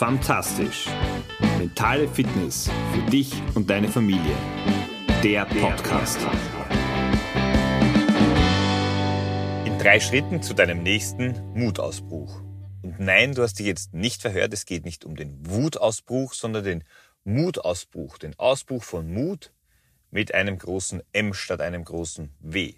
Fantastisch. Mentale Fitness für dich und deine Familie. Der Podcast. In drei Schritten zu deinem nächsten Mutausbruch. Und nein, du hast dich jetzt nicht verhört, es geht nicht um den Wutausbruch, sondern den Mutausbruch, den Ausbruch von Mut mit einem großen M statt einem großen W.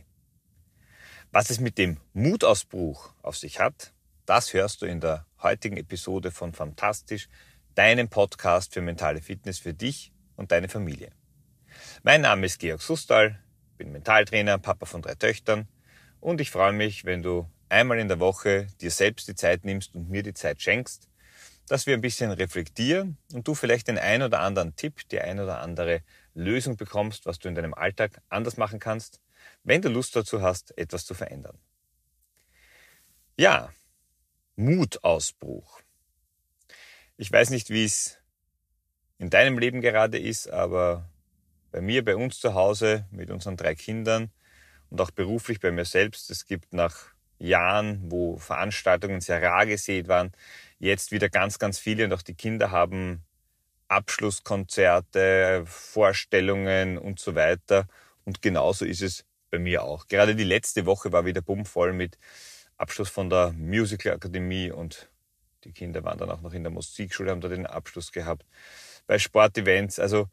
Was es mit dem Mutausbruch auf sich hat, das hörst du in der heutigen Episode von Fantastisch, deinem Podcast für mentale Fitness für dich und deine Familie. Mein Name ist Georg Sustal, bin Mentaltrainer, Papa von drei Töchtern und ich freue mich, wenn du einmal in der Woche dir selbst die Zeit nimmst und mir die Zeit schenkst, dass wir ein bisschen reflektieren und du vielleicht den ein oder anderen Tipp, die ein oder andere Lösung bekommst, was du in deinem Alltag anders machen kannst, wenn du Lust dazu hast, etwas zu verändern. Ja, Mutausbruch. Ich weiß nicht, wie es in deinem Leben gerade ist, aber bei mir, bei uns zu Hause mit unseren drei Kindern und auch beruflich bei mir selbst, es gibt nach Jahren, wo Veranstaltungen sehr rar gesät waren, jetzt wieder ganz, ganz viele und auch die Kinder haben Abschlusskonzerte, Vorstellungen und so weiter. Und genauso ist es bei mir auch. Gerade die letzte Woche war wieder bummvoll mit Abschluss von der Musical Akademie und die Kinder waren dann auch noch in der Musikschule, haben da den Abschluss gehabt. Bei Sportevents, also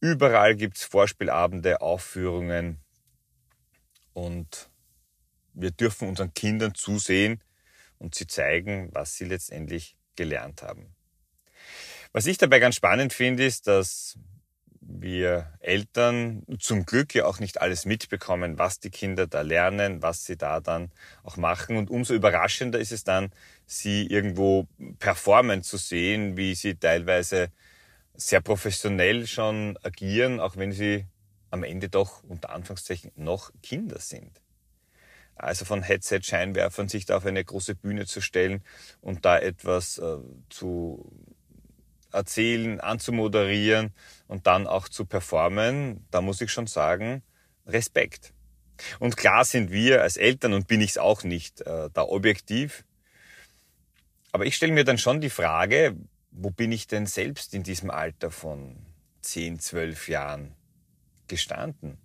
überall gibt's Vorspielabende, Aufführungen und wir dürfen unseren Kindern zusehen und sie zeigen, was sie letztendlich gelernt haben. Was ich dabei ganz spannend finde, ist, dass wir Eltern zum Glück ja auch nicht alles mitbekommen, was die Kinder da lernen, was sie da dann auch machen. Und umso überraschender ist es dann, sie irgendwo performen zu sehen, wie sie teilweise sehr professionell schon agieren, auch wenn sie am Ende doch unter Anführungszeichen noch Kinder sind. Also von Headset-Scheinwerfern sich da auf eine große Bühne zu stellen und da etwas äh, zu erzählen, anzumoderieren und dann auch zu performen, da muss ich schon sagen, Respekt. Und klar sind wir als Eltern, und bin ich es auch nicht, äh, da objektiv. Aber ich stelle mir dann schon die Frage, wo bin ich denn selbst in diesem Alter von 10, 12 Jahren gestanden?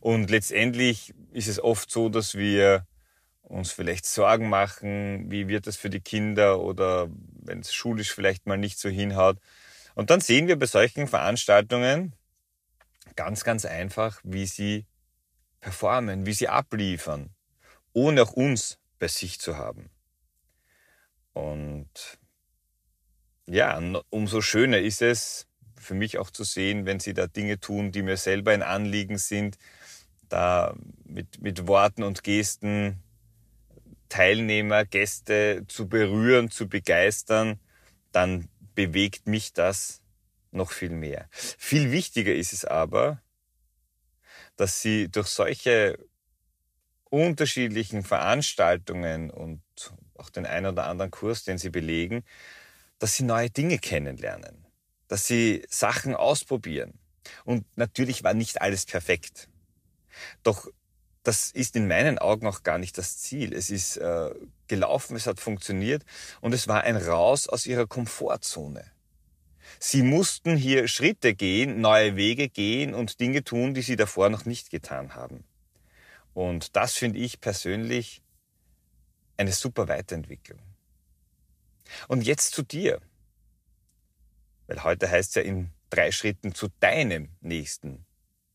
Und letztendlich ist es oft so, dass wir uns vielleicht Sorgen machen, wie wird das für die Kinder oder wenn es schulisch vielleicht mal nicht so hinhaut. Und dann sehen wir bei solchen Veranstaltungen ganz, ganz einfach, wie sie performen, wie sie abliefern, ohne auch uns bei sich zu haben. Und ja, umso schöner ist es für mich auch zu sehen, wenn sie da Dinge tun, die mir selber ein Anliegen sind, da mit, mit Worten und Gesten Teilnehmer, Gäste zu berühren, zu begeistern, dann bewegt mich das noch viel mehr. Viel wichtiger ist es aber, dass sie durch solche unterschiedlichen Veranstaltungen und auch den einen oder anderen Kurs, den sie belegen, dass sie neue Dinge kennenlernen, dass sie Sachen ausprobieren. Und natürlich war nicht alles perfekt. Doch das ist in meinen Augen auch gar nicht das Ziel. Es ist äh, gelaufen, es hat funktioniert und es war ein Raus aus ihrer Komfortzone. Sie mussten hier Schritte gehen, neue Wege gehen und Dinge tun, die sie davor noch nicht getan haben. Und das finde ich persönlich eine super Weiterentwicklung. Und jetzt zu dir. Weil heute heißt es ja in drei Schritten zu deinem nächsten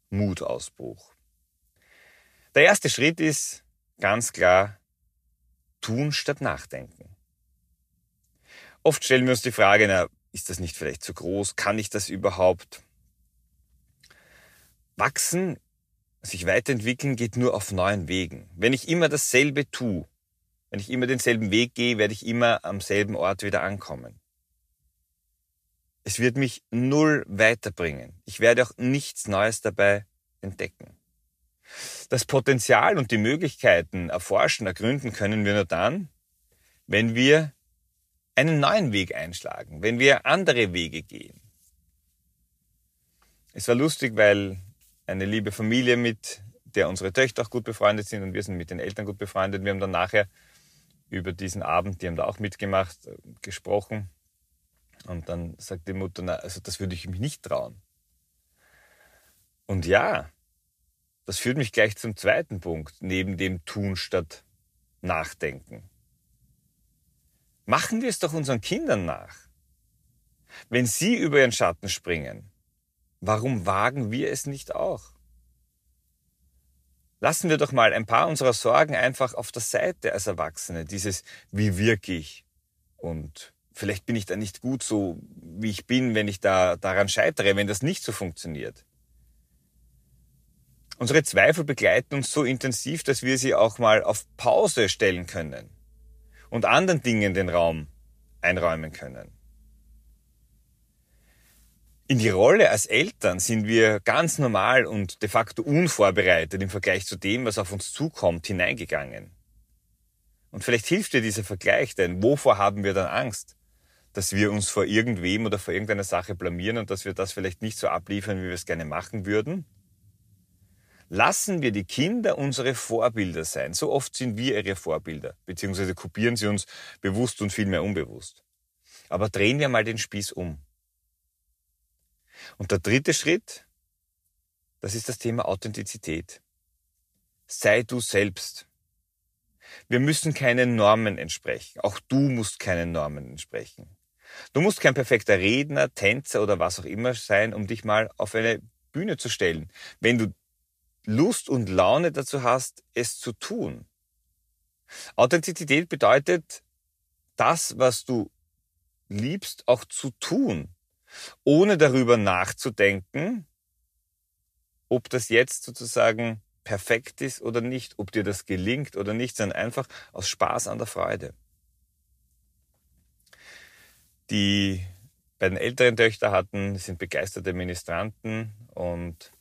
Mutausbruch. Der erste Schritt ist ganz klar tun statt nachdenken. Oft stellen wir uns die Frage, na, ist das nicht vielleicht zu groß? Kann ich das überhaupt? Wachsen, sich weiterentwickeln geht nur auf neuen Wegen. Wenn ich immer dasselbe tue, wenn ich immer denselben Weg gehe, werde ich immer am selben Ort wieder ankommen. Es wird mich null weiterbringen. Ich werde auch nichts Neues dabei entdecken. Das Potenzial und die Möglichkeiten erforschen, ergründen können wir nur dann, wenn wir einen neuen Weg einschlagen, wenn wir andere Wege gehen. Es war lustig, weil eine liebe Familie, mit der unsere Töchter auch gut befreundet sind und wir sind mit den Eltern gut befreundet, wir haben dann nachher über diesen Abend, die haben da auch mitgemacht, gesprochen. Und dann sagt die Mutter, na, also das würde ich mich nicht trauen. Und ja, das führt mich gleich zum zweiten Punkt, neben dem Tun statt Nachdenken. Machen wir es doch unseren Kindern nach. Wenn sie über ihren Schatten springen, warum wagen wir es nicht auch? Lassen wir doch mal ein paar unserer Sorgen einfach auf der Seite als Erwachsene. Dieses, wie wirke ich? Und vielleicht bin ich da nicht gut so, wie ich bin, wenn ich da daran scheitere, wenn das nicht so funktioniert. Unsere Zweifel begleiten uns so intensiv, dass wir sie auch mal auf Pause stellen können und anderen Dingen den Raum einräumen können. In die Rolle als Eltern sind wir ganz normal und de facto unvorbereitet im Vergleich zu dem, was auf uns zukommt, hineingegangen. Und vielleicht hilft dir dieser Vergleich, denn wovor haben wir dann Angst? Dass wir uns vor irgendwem oder vor irgendeiner Sache blamieren und dass wir das vielleicht nicht so abliefern, wie wir es gerne machen würden? Lassen wir die Kinder unsere Vorbilder sein. So oft sind wir ihre Vorbilder, beziehungsweise kopieren sie uns bewusst und vielmehr unbewusst. Aber drehen wir mal den Spieß um. Und der dritte Schritt, das ist das Thema Authentizität. Sei du selbst. Wir müssen keinen Normen entsprechen. Auch du musst keinen Normen entsprechen. Du musst kein perfekter Redner, Tänzer oder was auch immer sein, um dich mal auf eine Bühne zu stellen. Wenn du Lust und Laune dazu hast, es zu tun. Authentizität bedeutet, das, was du liebst, auch zu tun ohne darüber nachzudenken, ob das jetzt sozusagen perfekt ist oder nicht, ob dir das gelingt oder nicht, sondern einfach aus Spaß an der Freude. Die beiden älteren Töchter hatten, sind begeisterte Ministranten und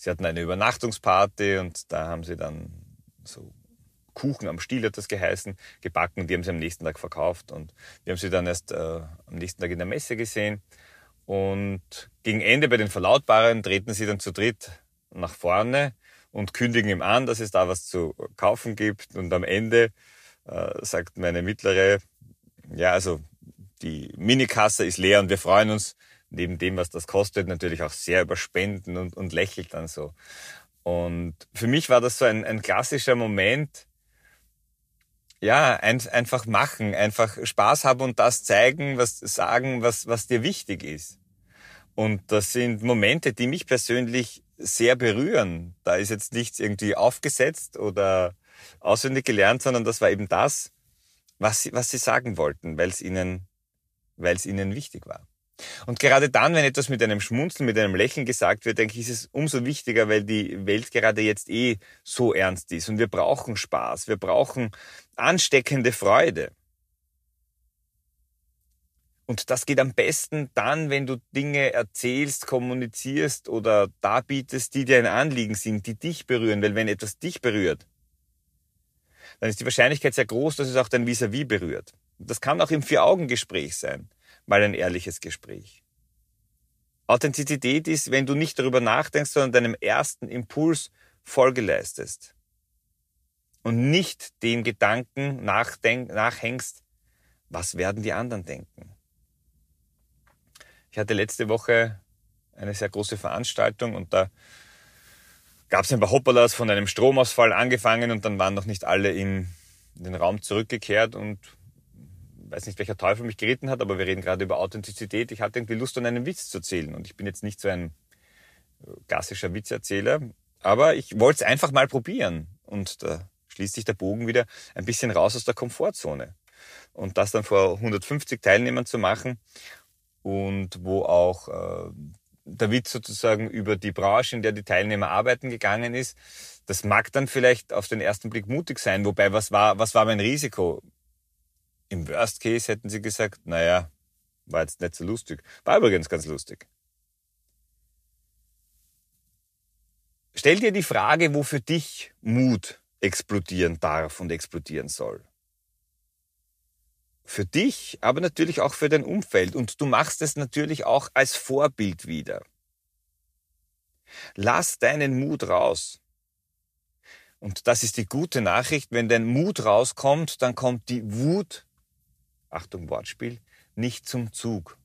sie hatten eine Übernachtungsparty und da haben sie dann so Kuchen am Stiel hat das geheißen, gebacken, die haben sie am nächsten Tag verkauft und wir haben sie dann erst äh, am nächsten Tag in der Messe gesehen und gegen Ende bei den Verlautbarern treten sie dann zu dritt nach vorne und kündigen ihm an, dass es da was zu kaufen gibt. Und am Ende äh, sagt meine mittlere, ja, also die Minikasse ist leer und wir freuen uns neben dem, was das kostet, natürlich auch sehr über Spenden und, und lächelt dann so. Und für mich war das so ein, ein klassischer Moment, ja, ein, einfach machen, einfach Spaß haben und das zeigen, was sagen, was, was dir wichtig ist. Und das sind Momente, die mich persönlich sehr berühren. Da ist jetzt nichts irgendwie aufgesetzt oder auswendig gelernt, sondern das war eben das, was sie, was sie sagen wollten, weil es ihnen, weil es ihnen wichtig war. Und gerade dann, wenn etwas mit einem Schmunzeln, mit einem Lächeln gesagt wird, denke ich, ist es umso wichtiger, weil die Welt gerade jetzt eh so ernst ist. Und wir brauchen Spaß, wir brauchen ansteckende Freude. Und das geht am besten dann, wenn du Dinge erzählst, kommunizierst oder darbietest, die dir ein Anliegen sind, die dich berühren. Weil wenn etwas dich berührt, dann ist die Wahrscheinlichkeit sehr groß, dass es auch dein Vis-à-vis -vis berührt. Das kann auch im Vier-Augen-Gespräch sein, mal ein ehrliches Gespräch. Authentizität ist, wenn du nicht darüber nachdenkst, sondern deinem ersten Impuls Folge leistest. Und nicht dem Gedanken nachhängst, was werden die anderen denken. Ich hatte letzte Woche eine sehr große Veranstaltung und da gab es ein paar Hoppalas von einem Stromausfall angefangen und dann waren noch nicht alle in, den Raum zurückgekehrt und weiß nicht, welcher Teufel mich geritten hat, aber wir reden gerade über Authentizität. Ich hatte irgendwie Lust, an einen Witz zu erzählen und ich bin jetzt nicht so ein äh, klassischer Witzerzähler, aber ich wollte es einfach mal probieren und da schließt sich der Bogen wieder ein bisschen raus aus der Komfortzone. Und das dann vor 150 Teilnehmern zu machen und wo auch äh, der Witz sozusagen über die Branche, in der die Teilnehmer arbeiten, gegangen ist. Das mag dann vielleicht auf den ersten Blick mutig sein, wobei was war, was war mein Risiko? Im Worst Case hätten sie gesagt, naja, war jetzt nicht so lustig. War übrigens ganz lustig. Stell dir die Frage, wo für dich Mut explodieren darf und explodieren soll für dich, aber natürlich auch für dein Umfeld. Und du machst es natürlich auch als Vorbild wieder. Lass deinen Mut raus. Und das ist die gute Nachricht. Wenn dein Mut rauskommt, dann kommt die Wut, Achtung Wortspiel, nicht zum Zug.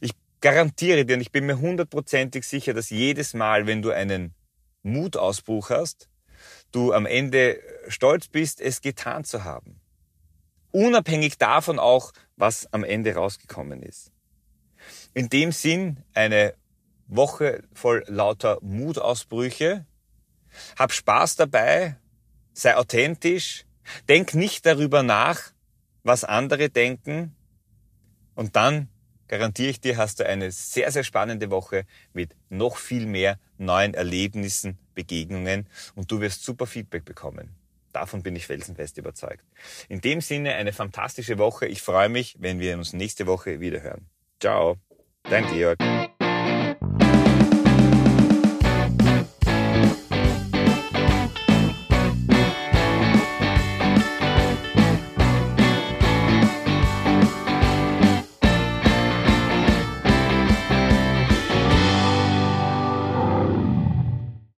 Ich garantiere dir und ich bin mir hundertprozentig sicher, dass jedes Mal, wenn du einen Mutausbruch hast, du am Ende stolz bist, es getan zu haben. Unabhängig davon auch, was am Ende rausgekommen ist. In dem Sinn eine Woche voll lauter Mutausbrüche. Hab Spaß dabei, sei authentisch, denk nicht darüber nach, was andere denken und dann garantiere ich dir, hast du eine sehr, sehr spannende Woche mit noch viel mehr neuen Erlebnissen, Begegnungen und du wirst super Feedback bekommen. Davon bin ich felsenfest überzeugt. In dem Sinne eine fantastische Woche. Ich freue mich, wenn wir uns nächste Woche wieder hören. Ciao, dein Georg.